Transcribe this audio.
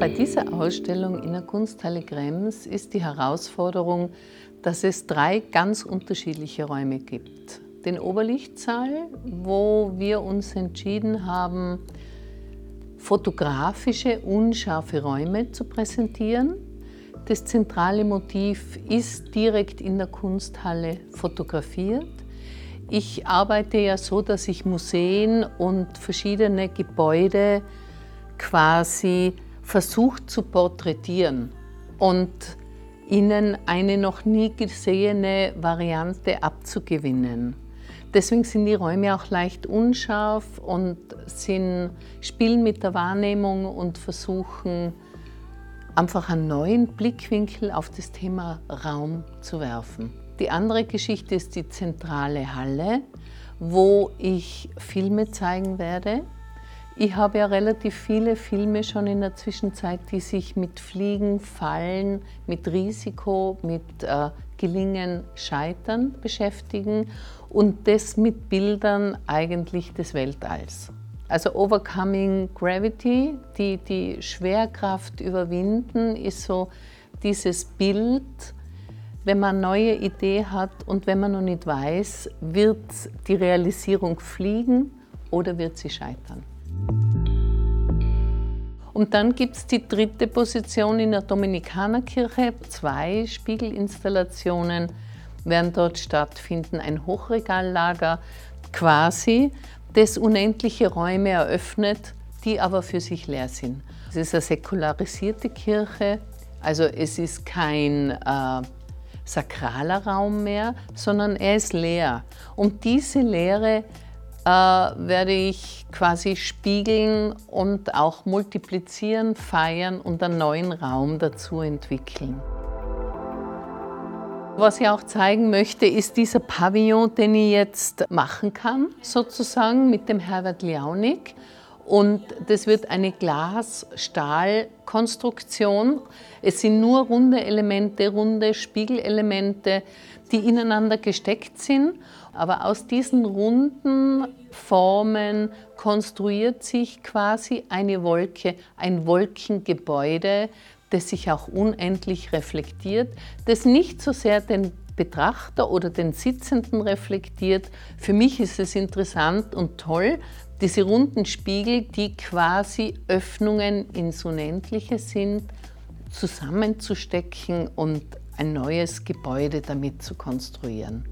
Bei dieser Ausstellung in der Kunsthalle Krems ist die Herausforderung, dass es drei ganz unterschiedliche Räume gibt. Den Oberlichtsaal, wo wir uns entschieden haben, fotografische, unscharfe Räume zu präsentieren. Das zentrale Motiv ist direkt in der Kunsthalle fotografiert. Ich arbeite ja so, dass ich Museen und verschiedene Gebäude quasi versucht zu porträtieren und ihnen eine noch nie gesehene Variante abzugewinnen. Deswegen sind die Räume auch leicht unscharf und sind, spielen mit der Wahrnehmung und versuchen einfach einen neuen Blickwinkel auf das Thema Raum zu werfen. Die andere Geschichte ist die zentrale Halle, wo ich Filme zeigen werde ich habe ja relativ viele Filme schon in der Zwischenzeit, die sich mit Fliegen, Fallen, mit Risiko, mit äh, Gelingen, Scheitern beschäftigen und das mit Bildern eigentlich des Weltalls. Also Overcoming Gravity, die, die Schwerkraft überwinden, ist so dieses Bild, wenn man eine neue Idee hat und wenn man noch nicht weiß, wird die Realisierung fliegen oder wird sie scheitern. Und dann gibt es die dritte Position in der Dominikanerkirche. Zwei Spiegelinstallationen werden dort stattfinden. Ein Hochregallager quasi, das unendliche Räume eröffnet, die aber für sich leer sind. Es ist eine säkularisierte Kirche, also es ist kein äh, sakraler Raum mehr, sondern er ist leer. Und diese Leere äh, werde ich quasi spiegeln und auch multiplizieren, feiern und einen neuen Raum dazu entwickeln. Was ich auch zeigen möchte, ist dieser Pavillon, den ich jetzt machen kann, sozusagen mit dem Herbert Liaunik. Und das wird eine Glas-Stahl-Konstruktion. Es sind nur runde Elemente, runde Spiegelelemente, die ineinander gesteckt sind. Aber aus diesen runden Formen konstruiert sich quasi eine Wolke, ein Wolkengebäude, das sich auch unendlich reflektiert, das nicht so sehr den Betrachter oder den Sitzenden reflektiert. Für mich ist es interessant und toll, diese runden Spiegel, die quasi Öffnungen ins Unendliche sind, zusammenzustecken und ein neues Gebäude damit zu konstruieren.